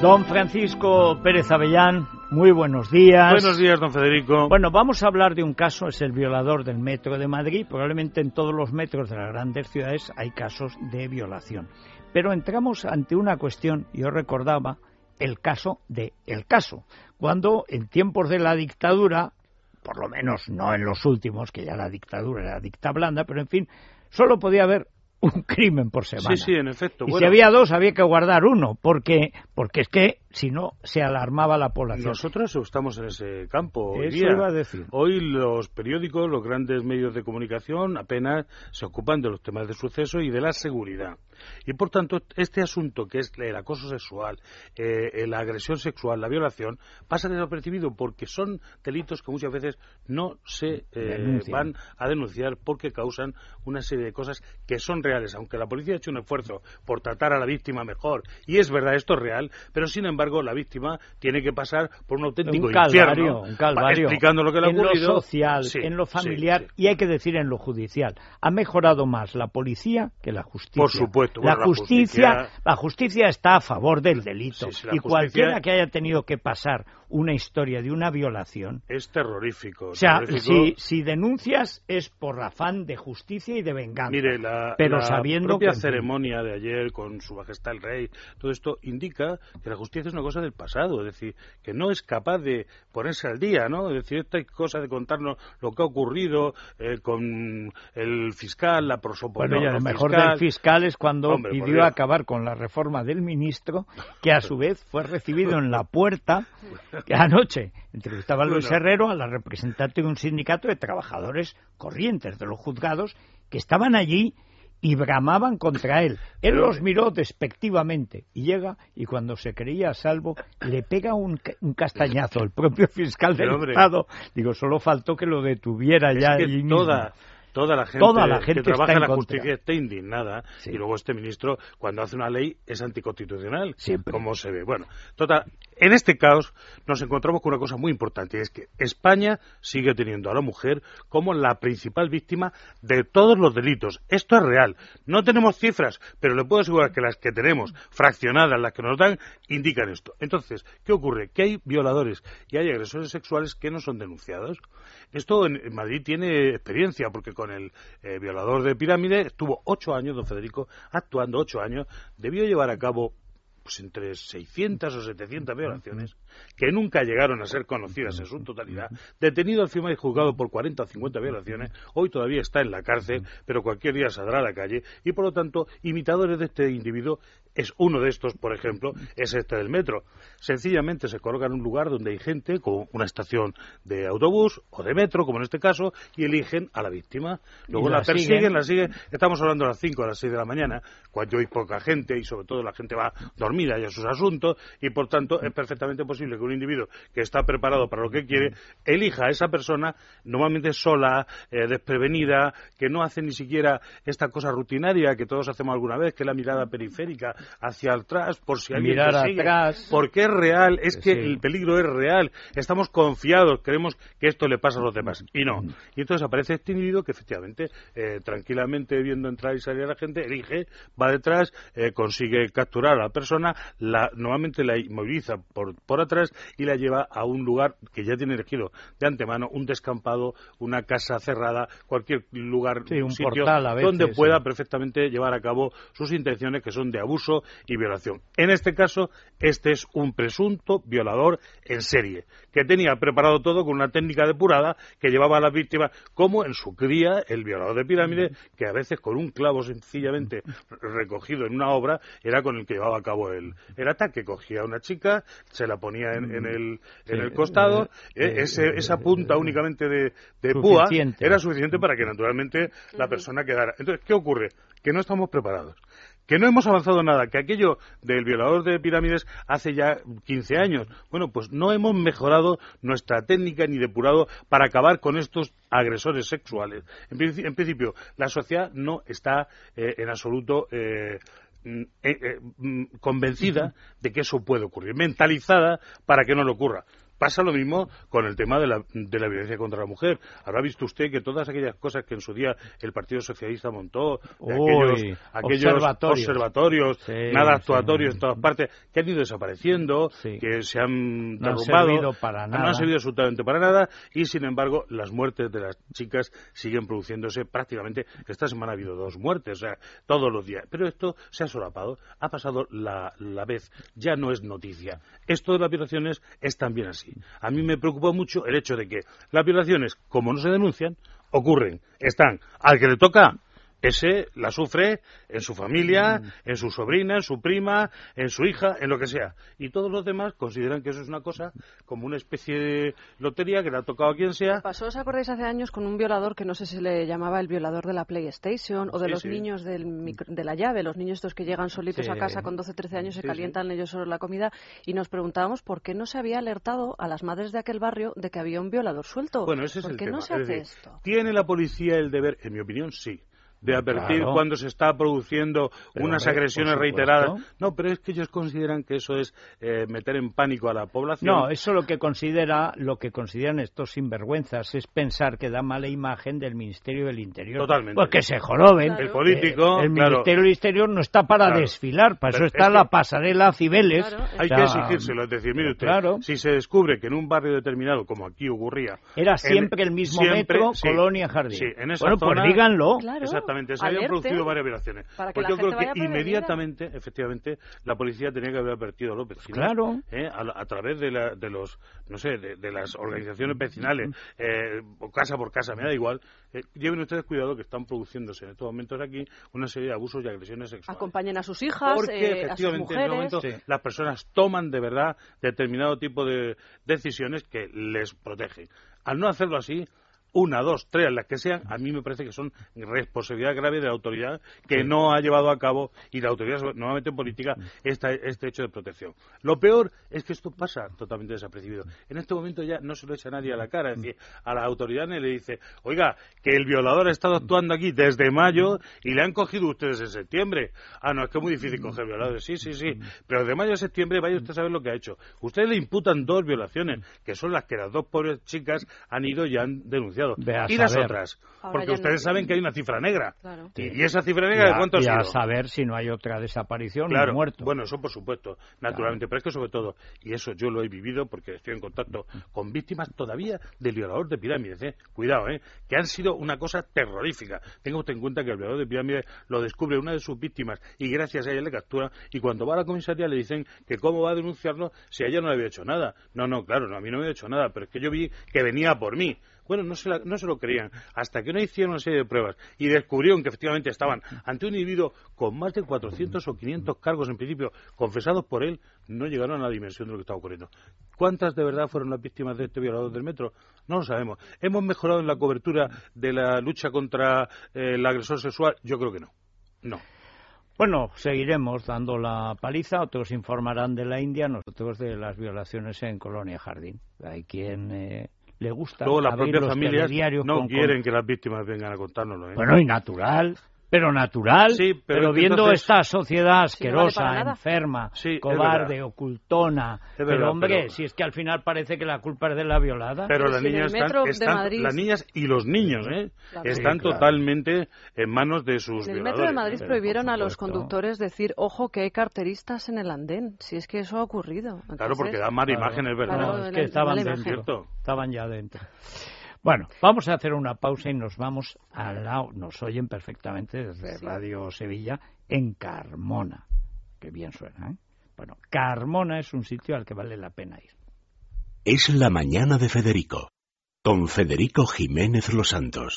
Don Francisco Pérez Avellán, muy buenos días. Buenos días, don Federico. Bueno, vamos a hablar de un caso, es el violador del metro de Madrid. Probablemente en todos los metros de las grandes ciudades hay casos de violación. Pero entramos ante una cuestión, yo recordaba el caso de El Caso, cuando en tiempos de la dictadura, por lo menos no en los últimos, que ya la dictadura era dicta blanda, pero en fin, solo podía haber un crimen por semana. Sí, sí, en efecto. Y si había dos, había que guardar uno, porque, porque es que si no se alarmaba la población. Nosotros estamos en ese campo hoy Eso iba a decir. Hoy los periódicos, los grandes medios de comunicación apenas se ocupan de los temas de suceso y de la seguridad. Y por tanto, este asunto que es el acoso sexual, eh, la agresión sexual, la violación, pasa desapercibido porque son delitos que muchas veces no se eh, van a denunciar porque causan una serie de cosas que son reales. Aunque la policía ha hecho un esfuerzo por tratar a la víctima mejor, y es verdad, esto es real, pero sin embargo la víctima tiene que pasar por un auténtico un calvario, infierno, un calvario. explicando lo que le ha en ocurrido. En lo social, en lo familiar y hay que decir en lo judicial. Ha mejorado más la policía que la justicia. Por supuesto. La, justicia, la justicia está a favor del delito y cualquiera que haya tenido que pasar una historia de una violación es terrorífico. O sea, terrorífico. Si, si, denuncias es por afán de justicia y de venganza. Mire, la, pero la sabiendo propia que ceremonia de ayer con Su Majestad el Rey, todo esto indica que la justicia es una cosa del pasado, es decir, que no es capaz de ponerse al día, ¿no? Es decir, esta cosa de contarnos lo que ha ocurrido eh, con el fiscal, la prosopopeya. Bueno, y lo mejor fiscal. del fiscal es cuando Hombre, por pidió acabar con la reforma del ministro, que a su vez fue recibido en la puerta que anoche entrevistaba a Luis Bueno. Herrero, a la representante de un sindicato de trabajadores corrientes de los juzgados que estaban allí y bramaban contra él. Él los miró despectivamente y llega y cuando se creía a salvo le pega un, ca- un castañazo el propio fiscal del. Estado. Digo, solo faltó que lo detuviera Es ya que allí mismo. Toda, la gente, Toda la gente que trabaja en la contra. justicia está indignada Sí. y luego este ministro cuando hace una ley es anticonstitucional. Siempre. como se ve bueno total en este caos nos encontramos con una cosa muy importante y es que España sigue teniendo a la mujer como la principal víctima de todos los delitos. Esto es real. No tenemos cifras pero le puedo asegurar que las que tenemos fraccionadas las que nos dan indican esto. Entonces qué ocurre que hay violadores y hay agresores sexuales que no son denunciados. Esto en Madrid tiene experiencia, porque con el eh, violador de pirámide estuvo ocho años, don Federico, actuando ocho años. Debió llevar a cabo pues, entre 600 o 700 violaciones, que nunca llegaron a ser conocidas en su totalidad. Detenido al firma y juzgado por 40 o 50 violaciones, hoy todavía está en la cárcel, pero cualquier día saldrá a la calle. Y por lo tanto, imitadores de este individuo es uno de estos, por ejemplo, es este del metro. Sencillamente se coloca en un lugar donde hay gente con una estación de autobús o de metro, como en este caso, y eligen a la víctima. Luego la, la persiguen, siguen. la siguen. Estamos hablando a las 5 a las 6 de la mañana, cuando hay poca gente y sobre todo la gente va dormida y a sus asuntos, y por tanto es perfectamente posible que un individuo que está preparado para lo que quiere elija a esa persona, normalmente sola, eh, desprevenida, que no hace ni siquiera esta cosa rutinaria que todos hacemos alguna vez, que es la mirada periférica hacia atrás, por si alguien Mirar te sigue. atrás. Porque es real, es que Sí. el peligro es real. Estamos confiados, creemos que esto le pasa a los demás. Y no. Y entonces aparece este individuo que efectivamente, eh, tranquilamente viendo entrar y salir a la gente, elige, va detrás, eh, consigue capturar a la persona, la, normalmente la inmoviliza por, por atrás y la lleva a un lugar que ya tiene elegido de antemano, un descampado, una casa cerrada, cualquier lugar, Sí, un sitio portal a veces, donde pueda sí. perfectamente llevar a cabo sus intenciones que son de abuso y violación. En este caso, este es un presunto violador en serie, que tenía preparado todo con una técnica depurada que llevaba a las víctimas, como en su cría el violador de pirámide, que a veces con un clavo sencillamente recogido en una obra era con el que llevaba a cabo el, el ataque. Cogía a una chica, se la ponía en, en el, en el costado, eh, ese- esa punta únicamente de, de púa era suficiente para que naturalmente la persona quedara. Entonces, ¿qué ocurre? Que no estamos preparados. Que no hemos avanzado nada, que aquello del violador de pirámides hace ya 15 años. Bueno, pues no hemos mejorado nuestra técnica ni depurado para acabar con estos agresores sexuales. En, princi- en principio, la sociedad no está eh, en absoluto eh, mm, eh, mm, convencida de que eso puede ocurrir, mentalizada para que no le ocurra. Pasa lo mismo con el tema de la, de la violencia contra la mujer. Habrá visto usted que todas aquellas cosas que en su día el Partido Socialista montó, aquellos, aquellos, observatorios, nada actuatorios en todas partes, que han ido desapareciendo, que se han derrumbado, no para nada. no han servido absolutamente para nada, y sin embargo las muertes de las chicas siguen produciéndose prácticamente. Esta semana ha habido dos muertes, o sea, todos los días. Pero esto se ha solapado, ha pasado la, la vez, ya no es noticia. Esto de las violaciones es también así. A mí me preocupa mucho el hecho de que las violaciones, como no se denuncian, ocurren, están. Al que le toca, ese la sufre en su familia, mm. en su sobrina, en su prima, en su hija, en lo que sea. Y todos los demás consideran que eso es una cosa como una especie de lotería que le ha tocado a quien sea. Pasó, ¿os acordáis hace años con un violador que no sé si le llamaba el violador de la PlayStation o de los niños de la llave, los niños estos que llegan solitos a casa con 12, 13 años se calientan ellos solo la comida y nos preguntábamos por qué no se había alertado a las madres de aquel barrio de que había un violador suelto. Bueno, ese es ¿Por el qué tema. no se hace esto? ¿Tiene la policía el deber? En mi opinión, sí de advertir cuando se está produciendo unas agresiones reiteradas. No, pero es que ellos consideran que eso es eh, meter en pánico a la población. No, eso lo que considera, lo que consideran estos sinvergüenzas es pensar que da mala imagen del Ministerio del Interior. Totalmente. Pues que se joroben. El político, el Ministerio del Interior no está para desfilar, para eso está la pasarela Cibeles. Hay que exigírselo, es decir, mire usted, si se descubre que en un barrio determinado, como aquí ocurría... Era siempre el mismo metro, Colonia Jardín. Sí, en esa bueno, pues díganlo. Exactamente, se habían producido varias violaciones. pues yo creo que inmediatamente, efectivamente, la policía tenía que haber advertido a los vecinos. Claro. ¿eh? a, través de, la, de los, no sé, de, las organizaciones vecinales, eh, casa por casa, me da igual. Eh, lleven ustedes cuidado que están produciéndose en estos momentos aquí una serie de abusos y agresiones sexuales. Acompañen a sus hijas, Porque efectivamente en este momento las personas toman de verdad determinado tipo de decisiones que les protegen. Al no hacerlo así, una, dos, tres, las que sean, a mí me parece que son responsabilidad grave de la autoridad que no ha llevado a cabo, y la autoridad nuevamente política, este hecho de protección. Lo peor es que esto pasa totalmente desapercibido. En este momento ya no se lo echa nadie a la cara, es decir, a la autoridad le dice, oiga, que el violador ha estado actuando aquí desde mayo y le han cogido ustedes en septiembre. Ah, no, es que es muy difícil coger violadores. Sí, sí, sí, pero de mayo a septiembre vaya usted a saber lo que ha hecho. Ustedes le imputan dos violaciones, que son las que las dos pobres chicas han ido y han denunciado y las otras. porque ustedes saben que hay una cifra negra. Y, esa cifra negra, ¿de cuántos Y a saber si no hay otra desaparición claro. muerto. Bueno, eso por supuesto, naturalmente. Pero es que sobre todo, y eso yo lo he vivido porque estoy en contacto con víctimas todavía del violador de pirámides. ¿eh? Cuidado, ¿eh? que han sido una cosa terrorífica. Tenga usted en cuenta que el violador de pirámides lo descubre una de sus víctimas y gracias a ella le captura. Y cuando va a la comisaría le dicen que cómo va a denunciarlo si a ella no le había hecho nada. No, no, claro, no, a mí no me había hecho nada, pero es que yo vi que venía por mí. Bueno, no se, no se lo creían, hasta que no hicieron una serie de pruebas y descubrieron que efectivamente estaban ante un individuo con más de 400 o 500 cargos en principio confesados por él, no llegaron a la dimensión de lo que estaba ocurriendo. ¿Cuántas de verdad fueron las víctimas de este violador del metro? No lo sabemos. ¿Hemos mejorado en la cobertura de la lucha contra eh, el agresor sexual? Yo creo que no. No. Bueno, seguiremos dando la paliza, otros informarán de la India, nosotros de las violaciones en Colonia Jardín. Hay quien eh, le gusta. Luego las propias familias no quieren que las víctimas vengan a contárnoslo. ¿eh? Bueno, y natural pero natural, pero, viendo esta sociedad asquerosa, enferma, cobarde, ocultona, pero hombre, si es que al final parece que la culpa es de la violada. Pero las niñas están, las niñas y los niños, ¿eh? están totalmente en manos de sus En el metro de Madrid prohibieron a los conductores decir, ojo, que hay carteristas en el andén, si es que eso ha ocurrido. claro, porque da mala imagen, es verdad. que estaban dentro, estaban ya dentro. Bueno, vamos a hacer una pausa y nos vamos al lado, nos oyen perfectamente desde Radio Sevilla, en Carmona. Que bien suena, ¿eh? Bueno, Carmona es un sitio al que vale la pena ir. Es la mañana de Federico, con Federico Jiménez Los Santos.